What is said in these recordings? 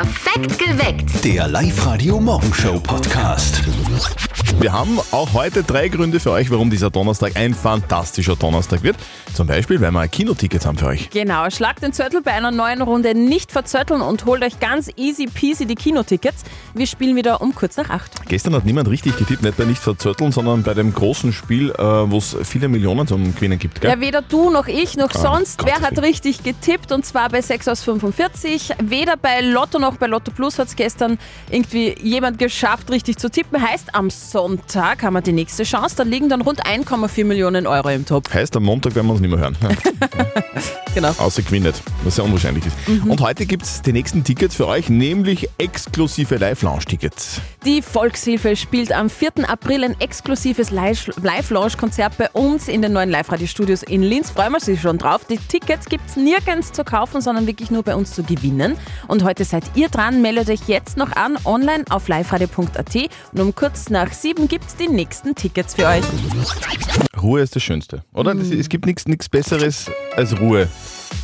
Perfekt geweckt. Der Live-Radio-Morgenshow-Podcast. Wir haben auch heute drei Gründe für euch, warum dieser Donnerstag ein fantastischer Donnerstag wird. Zum Beispiel, weil wir Kinotickets haben für euch. Genau, schlagt den Zettel bei einer neuen Runde nicht verzötteln und holt euch ganz easy peasy die Kinotickets. Wir spielen wieder um kurz nach acht. Gestern hat niemand richtig getippt, nicht bei nicht verzötteln, sondern bei dem großen Spiel, äh, wo es viele Millionen zum Gewinnen gibt. Gell? Ja, weder du noch ich noch sonst. Gottes Wer hat richtig getippt? Und zwar bei 6 aus 45. Weder bei Lotto noch bei Lotto Plus hat es gestern irgendwie jemand geschafft, richtig zu tippen. Heißt, am Sonntag haben wir die nächste Chance. Da liegen dann rund 1,4 Millionen Euro im Topf. Heißt, am Montag werden wir uns nicht mehr hören. Genau. außer nicht, was sehr unwahrscheinlich ist. Mhm. Und heute gibt es die nächsten Tickets für euch, nämlich exklusive Live-Lounge-Tickets. Die Volkshilfe spielt am 4. April ein exklusives Live-Launch-Konzert bei uns in den neuen Live-Radio-Studios in Linz. Freuen wir uns schon drauf. Die Tickets gibt es nirgends zu kaufen, sondern wirklich nur bei uns zu gewinnen. Und heute seid ihr dran. Meldet euch jetzt noch an, online auf liveradio.at. Und um kurz nach sieben gibt es die nächsten Tickets für euch. Ruhe ist das Schönste, oder? Das, es gibt nichts Besseres als Ruhe.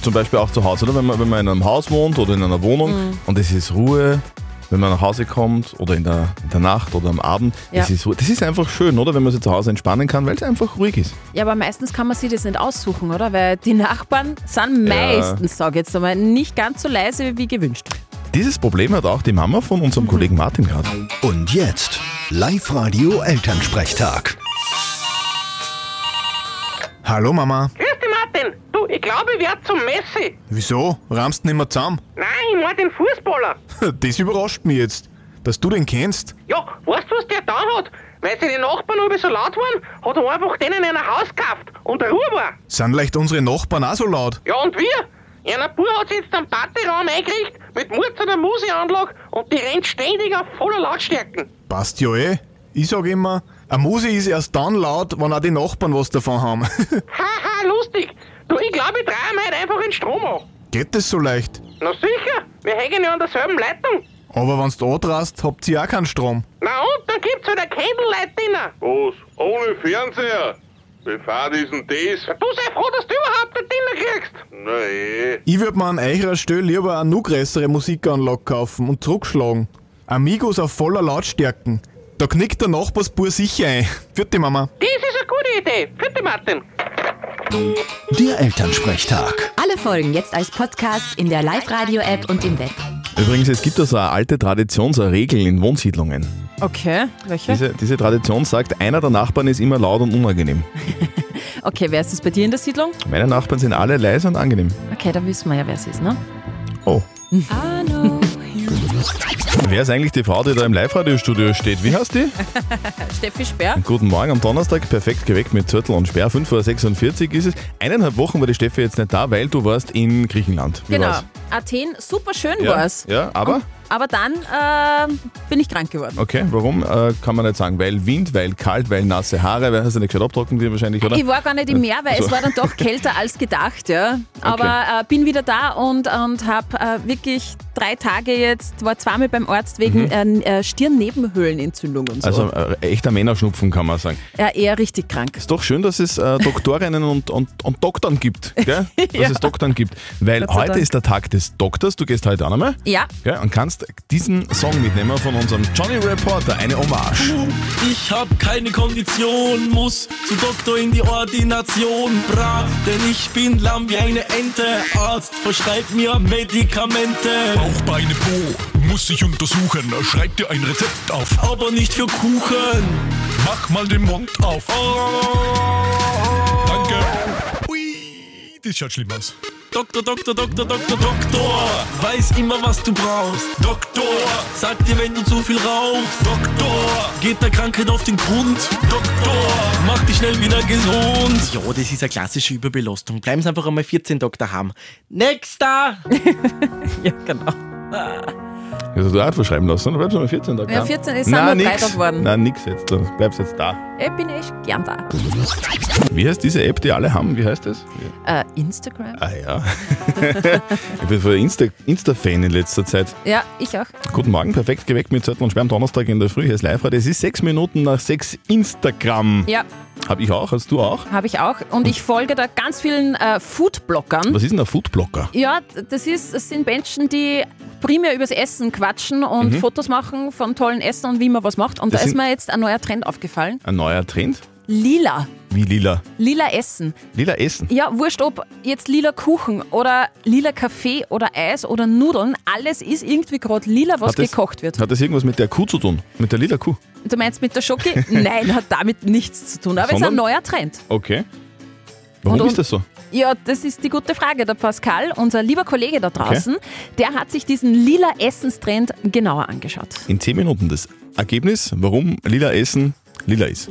Zum Beispiel auch zu Hause, oder? Wenn man, wenn man in einem Haus wohnt oder in einer Wohnung Mhm. und es ist Ruhe, wenn man nach Hause kommt oder in der, in der Nacht oder am Abend. Das, Ja. ist, Ruhe. das ist einfach schön, oder? Wenn man sich zu Hause entspannen kann, weil es einfach ruhig ist. Ja, aber meistens kann man sich das nicht aussuchen, oder? Weil die Nachbarn sind meistens, sag ich jetzt einmal, nicht ganz so leise wie gewünscht. Dieses Problem hat auch die Mama von unserem Mhm. Kollegen Martin gerade. Und jetzt Live-Radio-Elternsprechtag. Hallo Mama. Grüß dich, Martin. Du, ich glaube, ich werde zum Messi. Wieso? Rahmst nicht mehr zusammen? Nein, ich meine den Fußballer. Das überrascht mich jetzt, dass du den kennst. Ja, weißt du, was der da hat? Weil seine Nachbarn alle so laut waren, hat er einfach denen ein Haus gekauft und eine Ruhe war. Sind leicht unsere Nachbarn auch so laut? Ja, und wir? Einer Bub hat sich jetzt einen Partyraum eingerichtet mit Murz einer Musikanlage und die rennt ständig auf voller Lautstärken. Passt ja eh. Ich sag immer, eine Musik ist erst dann laut, wenn auch die Nachbarn was davon haben. Haha, lustig. Du, ich glaube, ich drehe mir halt einfach den Strom an. Geht das so leicht? Na sicher, wir hängen ja an derselben Leitung. Aber wenn's du andrast, habt ihr auch keinen Strom. Na und, dann gibt's halt ein Candlelight Dinner. Was? Ohne Fernseher? Wie fad ist denn das? Du sei froh, dass du überhaupt ein Dinner kriegst. Na eh. Ich würd mir an eurer Stelle lieber eine noch größere Musikanlage kaufen und zurückschlagen. Amigos auf voller Lautstärken. Da knickt der Nachbarsbur sicher ein. Vierte Mama. Das ist eine gute Idee. Bitte, Martin. Der Elternsprechtag. Alle Folgen jetzt als Podcast in der Live-Radio-App und im Web. Übrigens, es gibt da so eine alte Tradition, so eine Regel in Wohnsiedlungen. Okay, welche? Diese, diese Tradition sagt, einer der Nachbarn ist immer laut und unangenehm. Okay, wer ist das bei dir in der Siedlung? Meine Nachbarn sind alle leise und angenehm. Okay, da wissen wir ja, wer es ist, ne? Oh. Wer ist eigentlich die Frau, die da im Live-Radio-Studio steht? Wie heißt die? Steffi Sperr. Guten Morgen am Donnerstag, perfekt geweckt mit Zürtel und Sperr. 5.46 Uhr ist es. Eineinhalb Wochen war die Steffi jetzt nicht da, weil du warst in Griechenland. Wie Genau. war's? Athen, super schön Ja, war's. ja, aber? Aber dann äh, bin ich krank geworden. Okay, warum? Äh, kann man nicht sagen. Weil Wind, weil kalt, weil nasse Haare, weil hast du nicht gescheit abtrocknen dir wahrscheinlich, oder? Ich war gar nicht im Meer, weil Also- es war dann doch kälter als gedacht, ja. Aber äh, bin wieder da und, und habe äh, wirklich drei Tage jetzt, war zweimal beim Arzt wegen äh, äh, Stirnnebenhöhlenentzündung und so. Mhm. Also echter Männerschnupfen, kann man sagen. ja, eher richtig krank. Ist doch schön, dass es Doktorinnen und, und, und Doktoren gibt. Gell? Dass Ja. es Doktoren gibt. Weil heute Dank. ist der Tag des Doktors. Du gehst heute auch nochmal. Ja, Ja, und kannst diesen Song mitnehmen von unserem Johnny Reporter, eine Hommage. Ich hab keine Kondition, muss zu Doktor in die Ordination. Bra, denn ich bin lamm wie eine Ente. Arzt verschreibt mir Medikamente. Bauchbeine Po, muss ich untersuchen. Schreib dir ein Rezept auf. Aber nicht für Kuchen. Mach mal den Mund auf. Oh. Danke. Ui, das schaut schlimm aus. Doktor, Doktor, Doktor, Doktor, Doktor. Weiß immer, was du brauchst. Doktor, sag dir, wenn du zu viel rauchst. Doktor, geht der Krankheit auf den Grund. Doktor, mach dich schnell wieder gesund. Ja, das ist eine klassische Überbelastung. Bleiben Sie einfach einmal 14 Tage daheim. Nächster! ja, genau. Also du auch verschreiben lassen, oder bleibst du mal 14 Tage Ja, da? 14 ist Nein, nur. Tage geworden. Nein, nix jetzt. Du bleibst jetzt da. Ich bin echt gern da. Wie heißt diese App, die alle haben? Wie heißt das? Äh, Instagram? Ah ja. ich bin voll Insta- Insta-Fan in letzter Zeit. Ja, ich auch. Guten Morgen, perfekt geweckt mit Zettel und am Donnerstag in der Früh. Hier ist live. Es ist sechs Minuten nach sechs Instagram. Ja, Hab ich auch, hast du auch? habe ich auch. Und ich folge da ganz vielen äh, Foodbloggern. Was ist denn ein Foodblocker? Ja, das, ist, das sind Menschen, die primär übers Essen quatschen und Mhm. Fotos machen von tollen Essen und wie man was macht. Und Das da ist mir jetzt ein neuer Trend aufgefallen. Ein neuer Trend? Lila. Wie lila? Lila Essen. Lila Essen. Ja, wurscht, ob jetzt lila Kuchen oder lila Kaffee oder Eis oder Nudeln, alles ist irgendwie gerade lila, was das- gekocht wird. Hat das irgendwas mit der Kuh zu tun? Mit der lila Kuh? Du meinst mit der Schoki? Nein, hat damit nichts zu tun. Aber es ist ein neuer Trend. Okay. Warum Und- ist das so? Ja, das ist die gute Frage. Der Pascal, unser lieber Kollege da draußen, der hat sich diesen lila Essenstrend genauer angeschaut. In 10 Minuten das Ergebnis, warum lila Essen lila ist.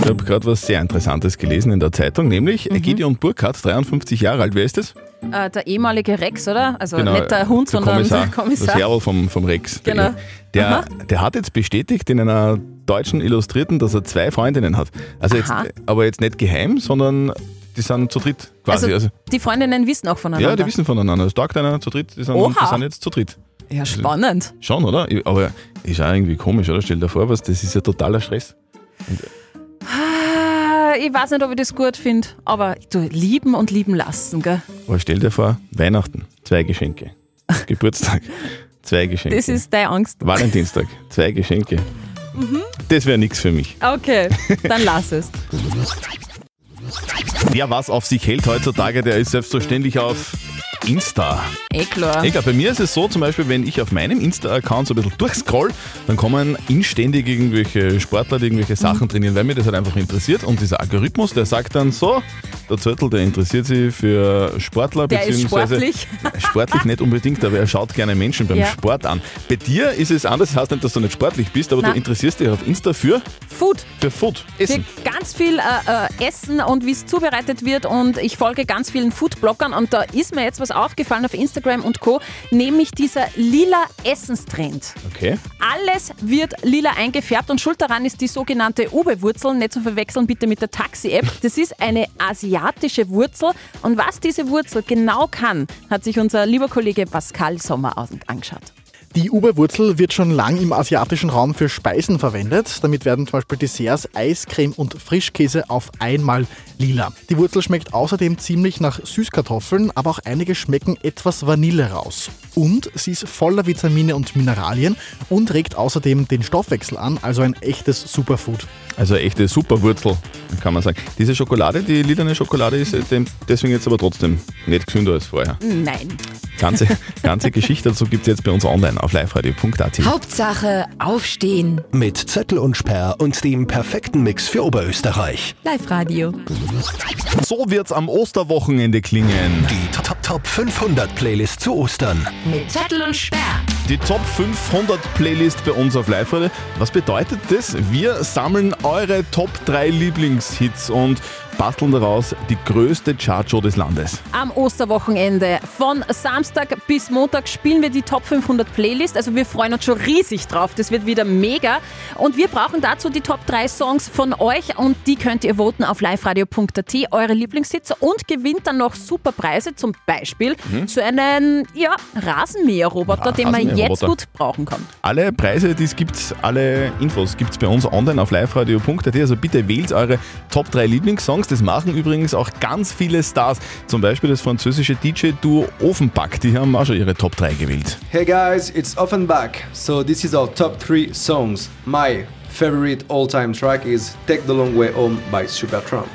Ich habe gerade was sehr Interessantes gelesen in der Zeitung, nämlich Mhm. Gideon Burkhardt, 53 Jahre alt. Wer ist das? Äh, der ehemalige Rex, oder? Also Genau, nicht der Hund, der sondern Kommissar, der Kommissar. Das Herr vom, vom Rex. Genau. Der, Aha. der hat jetzt bestätigt in einer deutschen Illustrierten, dass er zwei Freundinnen hat. Also jetzt, aber jetzt nicht geheim, sondern die sind zu dritt quasi. Also, Also, die Freundinnen wissen auch voneinander. ja, die wissen voneinander. Es tagt einer zu dritt, die sind, Oha. die sind jetzt zu dritt. Ja, spannend. Schon, oder? Aber ist auch irgendwie komisch, oder? Stell dir vor, was, das ist ja totaler Stress. Ah, Ich weiß nicht, ob ich das gut finde, aber du, lieben und lieben lassen, gell? Aber stell dir vor, Weihnachten, zwei Geschenke. Geburtstag, zwei Geschenke. Das ist deine Angst. Valentinstag, zwei Geschenke. Mhm. Das wäre nichts für mich. Okay, dann lass es. Wer was auf sich hält heutzutage, der ist selbstverständlich auf Insta. Eh klar. Egal, bei mir ist es so, zum Beispiel, wenn ich auf meinem Insta-Account so ein bisschen durchscroll, dann kommen inständig irgendwelche Sportler, die irgendwelche Sachen trainieren, weil mir das halt einfach interessiert. Und dieser Algorithmus, der sagt dann so, der Zöttl, der interessiert sich für Sportler, Der ist beziehungsweise sportlich. sportlich nicht unbedingt, aber er schaut gerne Menschen beim Ja. Sport an. Bei dir ist es anders, das heißt nicht, dass du nicht sportlich bist, aber Nein. du interessierst dich auf Insta für, Food. für Food, Essen. Für ganz viel äh, äh, Essen und wie es zubereitet wird und ich folge ganz vielen Foodbloggern und da ist mir jetzt was aufgefallen auf Instagram und Co., nämlich dieser lila Essenstrend. Okay. Alles wird lila eingefärbt und schuld daran ist die sogenannte Ube-Wurzel, nicht zu verwechseln bitte mit der Taxi-App. Das ist eine asiatische Wurzel und was diese Wurzel genau kann, hat sich unser lieber Kollege Pascal Sommer aus- angeschaut. Die Uberwurzel wird schon lang im asiatischen Raum für Speisen verwendet. Damit werden zum Beispiel Desserts, Eiscreme und Frischkäse auf einmal lila. Die Wurzel schmeckt außerdem ziemlich nach Süßkartoffeln, aber auch einige schmecken etwas Vanille raus. Und sie ist voller Vitamine und Mineralien und regt außerdem den Stoffwechsel an, also ein echtes Superfood. Also eine echte Superwurzel, kann man sagen. Diese Schokolade, die lilane Schokolade, ist äh, deswegen jetzt aber trotzdem nicht gesünder als vorher. Nein. Ganze, ganze Geschichte dazu gibt es jetzt bei uns online auf liveradio.at. Hauptsache aufstehen. Mit Zettel und Sperr und dem perfekten Mix für Oberösterreich. Live-Radio. So wird's am Osterwochenende klingen. Die Top Top 500 Playlist zu Ostern. Mit Zettel und Sperr. Die Top 500 Playlist bei uns auf live -Radio. Was bedeutet das? Wir sammeln eure Top 3 Lieblingshits und basteln daraus die größte Chartshow des Landes. Am Osterwochenende von Samstag bis Montag spielen wir die Top 500 Playlist. Also wir freuen uns schon riesig drauf. Das wird wieder mega. Und wir brauchen dazu die Top 3 Songs von euch und die könnt ihr voten auf liveradio.at, eure Lieblingshits und gewinnt dann noch super Preise, zum Beispiel so einen ja, Rasenmäherroboter, den man jetzt gut brauchen kann. Alle Preise, die es gibt, alle Infos gibt es bei uns online auf liveradio.at. Also bitte wählt eure Top 3 Lieblingssongs. Das machen übrigens auch ganz viele Stars. Zum Beispiel das französische DJ-Duo Ofenback. Die haben auch schon ihre Top 3 gewählt. Hey guys, it's Offenbach. So this is our top three songs. My favorite all-time track is "Take the Long Way Home" by Supertramp.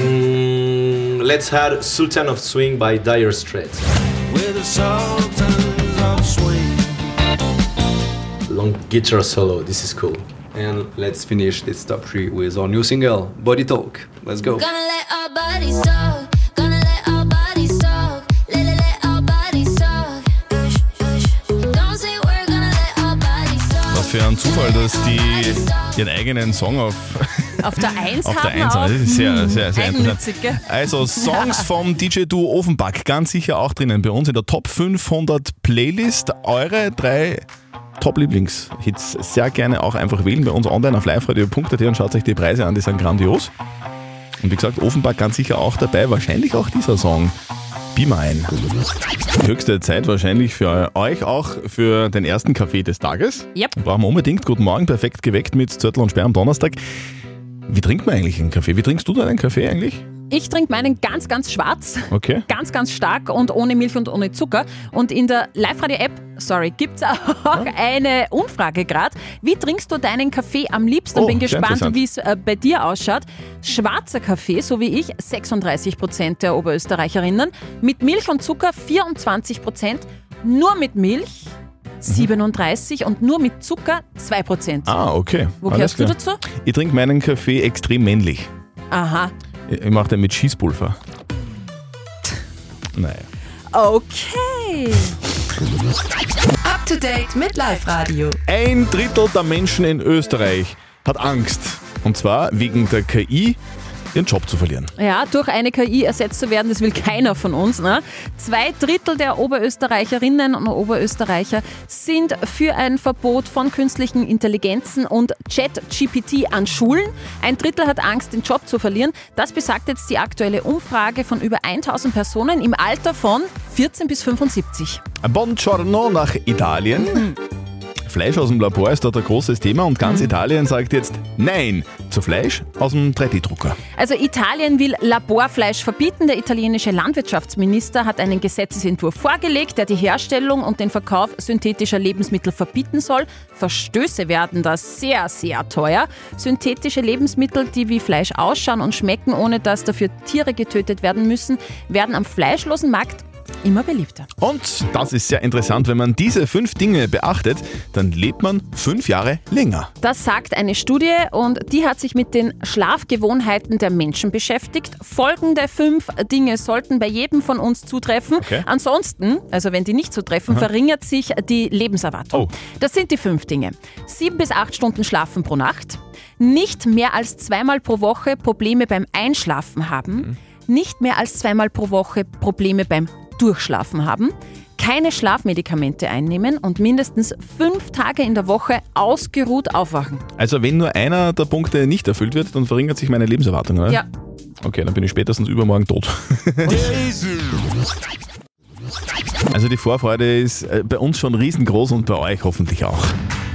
Mm, let's add "Sultan of Swing" by Dire Straits. Long guitar solo. This is cool. Let's finish this top three with our new single, "Body Talk." Let's go. Was für ein Zufall, dass die ihren eigenen Song auf, Auf der 1 auf der haben 1 auch. haben. Das ist sehr, Hm, sehr, sehr interessant. Also Songs vom DJ-Duo Ofenback, ganz sicher auch drinnen bei uns in der Top 500 Playlist. Eure drei Top-Lieblingshits sehr gerne auch einfach wählen bei uns online auf liveradio.at und schaut euch die Preise an, die sind grandios. Und wie gesagt, Offenbach ganz sicher auch dabei, wahrscheinlich auch dieser Song. Be Mine. Höchste Zeit wahrscheinlich für euch auch für den ersten Kaffee des Tages. Yep. Brauchen wir unbedingt. Guten Morgen, perfekt geweckt mit Zörtel und Sperr am Donnerstag. Wie trinkt man eigentlich einen Kaffee? Wie trinkst du deinen Kaffee eigentlich? Ich trinke meinen ganz, ganz schwarz. Okay. Ganz, ganz stark und ohne Milch und ohne Zucker. Und in der Live-Radio-App, sorry, gibt es auch eine Umfrage gerade. Wie trinkst du deinen Kaffee am liebsten? Oh, Bin gespannt, wie es äh, bei dir ausschaut. Schwarzer Kaffee, so wie ich, 36 Prozent der Oberösterreicherinnen. Mit Milch und Zucker 24 Prozent. Nur mit Milch 37 und nur mit Zucker 2 Prozent. Ah, okay. Wo gehörst du dazu? Ich trinke meinen Kaffee extrem männlich. Aha. Ich mache den mit Schießpulver. Naja. Okay. Up to date mit Live Radio. Ein Drittel der Menschen in Österreich hat Angst. Und zwar wegen der KI ihren Job zu verlieren. Ja, durch eine KI ersetzt zu werden, das will keiner von uns. Ne? Zwei Drittel der Oberösterreicherinnen und Oberösterreicher sind für ein Verbot von künstlichen Intelligenzen und Chat-GPT an Schulen. Ein Drittel hat Angst, den Job zu verlieren. Das besagt jetzt die aktuelle Umfrage von über 1000 Personen im Alter von 14 bis 75. Buongiorno nach Italien. Fleisch aus dem Labor ist dort ein großes Thema und ganz Italien sagt jetzt Nein zu Fleisch aus dem 3D-Drucker. Also Italien will Laborfleisch verbieten. Der italienische Landwirtschaftsminister hat einen Gesetzesentwurf vorgelegt, der die Herstellung und den Verkauf synthetischer Lebensmittel verbieten soll. Verstöße werden da sehr, sehr teuer. Synthetische Lebensmittel, die wie Fleisch ausschauen und schmecken, ohne dass dafür Tiere getötet werden müssen, werden am fleischlosen Markt immer beliebter. Und das ist sehr interessant, wenn man diese fünf Dinge beachtet, dann lebt man fünf Jahre länger. Das sagt eine Studie und die hat sich mit den Schlafgewohnheiten der Menschen beschäftigt. Folgende fünf Dinge sollten bei jedem von uns zutreffen. Okay. Ansonsten, also wenn die nicht zutreffen, Aha. verringert sich die Lebenserwartung. Oh. Das sind die fünf Dinge. Sieben bis acht Stunden schlafen pro Nacht. Nicht mehr als zweimal pro Woche Probleme beim Einschlafen haben. Nicht mehr als zweimal pro Woche Probleme beim Durchschlafen haben. Keine Schlafmedikamente einnehmen und mindestens fünf Tage in der Woche ausgeruht aufwachen. Also wenn nur einer der Punkte nicht erfüllt wird, dann verringert sich meine Lebenserwartung, oder? Ja. Okay, dann bin ich spätestens übermorgen tot. Also die Vorfreude ist äh, bei uns schon riesengroß und bei euch hoffentlich auch.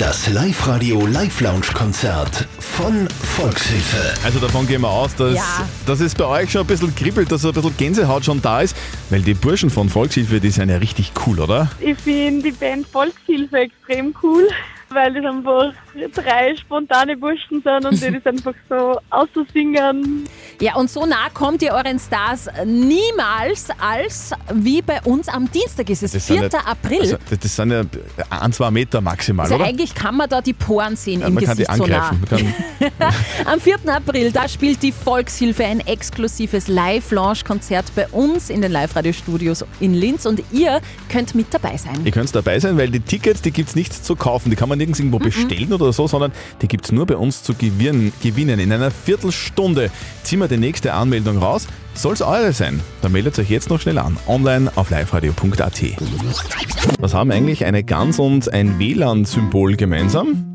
Das Live-Radio Live-Lounge-Konzert von Volkshilfe. Also davon gehen wir aus, dass, Ja. dass es bei euch schon ein bisschen kribbelt, dass ein bisschen Gänsehaut schon da ist, weil die Burschen von Volkshilfe, die sind ja richtig cool, oder? Ich finde die Band Volkshilfe extrem cool, weil das einfach drei spontane Burschen sind und die das einfach so auszusingen. Ja, und so nah kommt ihr euren Stars niemals, als wie bei uns am Dienstag ist es, 4. sind ja, April. Also, das- das sind ja ein, zwei Meter maximal, also oder? eigentlich kann man da die Poren sehen Ja, im man kann die Gesicht so nah. angreifen. Am 4. April, da spielt die Volkshilfe ein exklusives Live-Launch-Konzert bei uns in den Live-Radio-Studios in Linz und ihr könnt mit dabei sein. Ihr könnt dabei sein, weil die Tickets, die gibt es nicht zu kaufen. Die kann man nirgends irgendwo bestellen oder so, sondern die gibt es nur bei uns zu gewinnen. In einer Viertelstunde ziehen wir die nächste Anmeldung raus. Soll es eure sein? Dann meldet euch jetzt noch schnell an. Online auf liveradio.at. Was haben eigentlich eine Gans und ein WLAN-Symbol gemeinsam?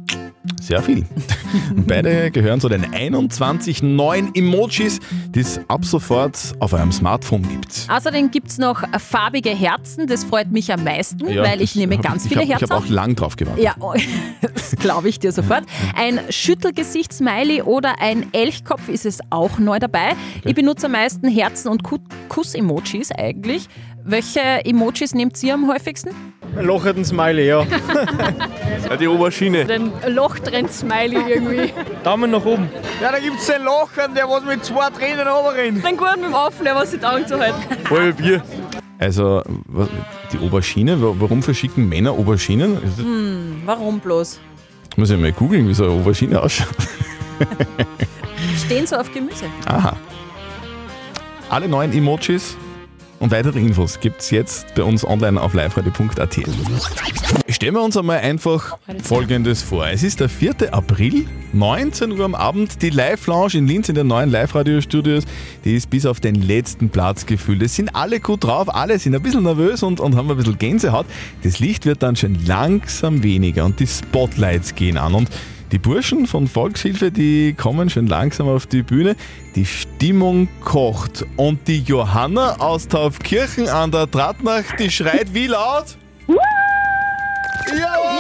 Sehr viel. Beide gehören zu den 21 neuen Emojis, die es ab sofort auf eurem Smartphone gibt. Außerdem gibt es noch farbige Herzen, das freut mich am meisten, Ja, weil ich nehme ganz ich viele hab- Herzen. Ich habe auch lang drauf gewartet. Ja, oh, das glaube ich dir sofort. Ein Schüttelgesicht-Smiley oder ein Elchkopf ist es auch neu dabei. Ich benutze am meisten Herzen- und Ku- Kuss-Emojis eigentlich. Welche Emojis nehmt ihr am häufigsten? Locherten Smiley, ja. ja die Oberschiene. Den Lochtrenn-Smiley irgendwie. Daumen nach oben. Ja, da gibt's den Lochern, der was mit zwei Tränen runterrennt. Den guten mit dem Aufnehmen, was sich die Augen zuhalten. Voll Bier. Also, die Oberschiene, wa- warum verschicken Männer Oberschienen? Hm, warum bloß? muss ich mal googeln, wie so eine Oberschiene ausschaut. Stehen so auf Gemüse. Aha. Alle neuen Emojis und weitere Infos gibt's jetzt bei uns online auf liveradio.at. Stellen wir uns einmal einfach Folgendes vor. Es ist der 4. April, 19 Uhr am Abend. Die Live-Lounge in Linz in den neuen Live-Radio-Studios, die ist bis auf den letzten Platz gefüllt. Es sind alle gut drauf, alle sind ein bisschen nervös und, und haben ein bisschen Gänsehaut. Das Licht wird dann schon langsam weniger und die Spotlights gehen an. Und die Burschen von Volkshilfe, die kommen schon langsam auf die Bühne. Die Stimmung kocht. Und die Johanna aus Taufkirchen an der Tratnacht, die schreit wie laut? Jawohl!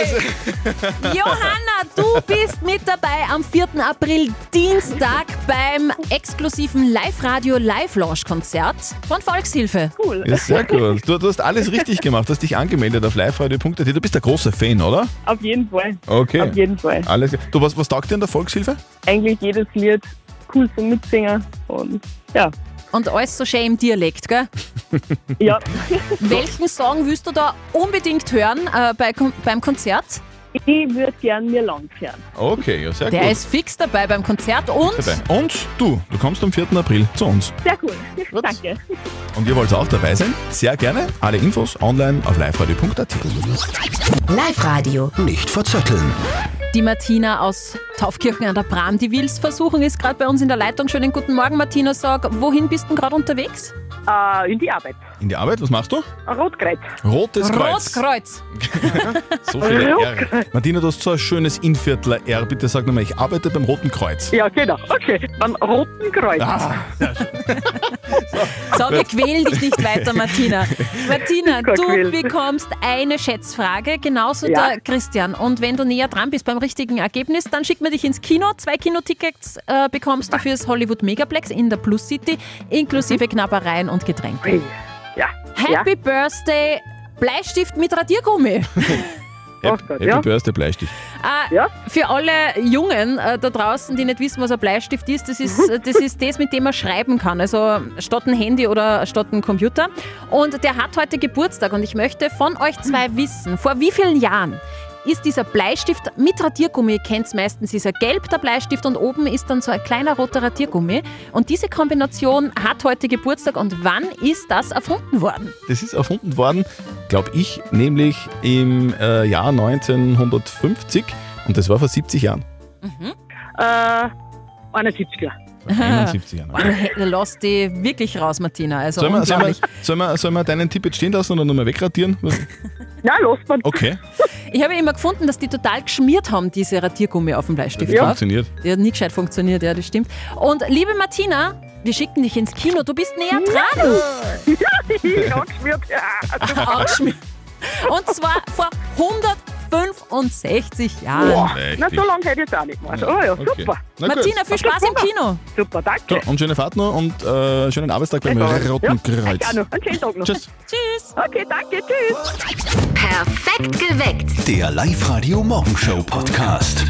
Johanna, du bist mit dabei am 4. April, Dienstag, beim exklusiven Live-Radio Live-Launch-Konzert von Volkshilfe. Cool. Ja, sehr gut. Du, du hast alles richtig gemacht, du hast dich angemeldet auf liveradio.at. Du bist der große Fan, oder? Auf jeden Fall. Okay. Auf jeden Fall. Alles. Du, was, was taugt dir in der Volkshilfe? Eigentlich jedes Lied cool zum Mitsingen und ja. Und alles so schön im Dialekt, gell? Ja. Welchen Song willst du da unbedingt hören äh, bei, beim Konzert? Ich würde gern mir lang hören. Okay, ja, sehr Der gut. ist fix dabei beim Konzert und dabei. Und du, du kommst am 4. April zu uns. Sehr cool. Danke. Und ihr wollt auch dabei sein? Sehr gerne. Alle Infos online auf liveradio.at. Live-Radio. Nicht verzetteln. die Martina aus Taufkirchen an der Bram, die will's versuchen, ist gerade bei uns in der Leitung. Schönen guten Morgen, Martina. Sag, wohin bist du gerade unterwegs? Äh, in die Arbeit. In die Arbeit, was machst du? Rotkreuz. Rotes Kreuz. Rotkreuz. So viele R. Martina, du hast so ein schönes Inviertler R. Bitte sag nochmal, ich arbeite beim Roten Kreuz. Ja, genau. Okay, beim Roten Kreuz. Ah, So, wir quälen dich nicht weiter, Martina. Martina, du bekommst eine Schätzfrage, genauso Ja. der Christian. Und wenn du näher dran bist beim richtigen Ergebnis, dann schicken wir dich ins Kino. Zwei Kinotickets äh, bekommst du fürs Hollywood Megaplex in der Plus City, inklusive Knabbereien und Getränke. Ja. Happy Birthday, Bleistift mit Radiergummi. Happy, Happy ja. Birthday Bleistift. Äh, Für alle Jungen äh, da draußen, die nicht wissen, was ein Bleistift ist, das ist, äh, das ist das, mit dem man schreiben kann. Also statt ein Handy oder statt ein Computer. Und der hat heute Geburtstag und ich möchte von euch zwei wissen, vor wie vielen Jahren ist dieser Bleistift mit Radiergummi, ihr kennt es meistens, ist er gelb, der Bleistift und oben ist dann so ein kleiner roter Radiergummi. Und diese Kombination hat heute Geburtstag und wann ist das erfunden worden? Das ist erfunden worden, glaube ich, nämlich im äh, Jahr 1950 und das war vor 70 Jahren. Äh, 71er. 71 Jahren. Du lässt die wirklich raus, Martina. Also Sollen wir, sollen, wir, sollen, wir, sollen wir deinen Tipp jetzt stehen lassen oder nochmal wegradieren? Ja, los, man. Okay, Ich habe immer gefunden, dass die total geschmiert haben, diese Radiergummi auf dem Bleistift. das funktioniert. Die hat nie gescheit funktioniert, ja, das stimmt. Und liebe Martina, wir schicken dich ins Kino. Du bist näher dran. Ja, geschmiert. Ja, Angeschmiert. Und zwar vor 165 Jahren. Boah, na, so lange hätte ich jetzt auch nicht gemacht. Oh ja, Okay. super. Na gut. Martina, viel Spaß im Kino. Super, danke. So, und schöne Fahrt noch und äh, schönen Arbeitstag beim Roten ja, Kreuz. Ja, noch. Einen schönen Tag noch. Tschüss. Tschüss. Okay, danke, tschüss. Perfekt geweckt. Der Live-Radio Morgenshow Podcast.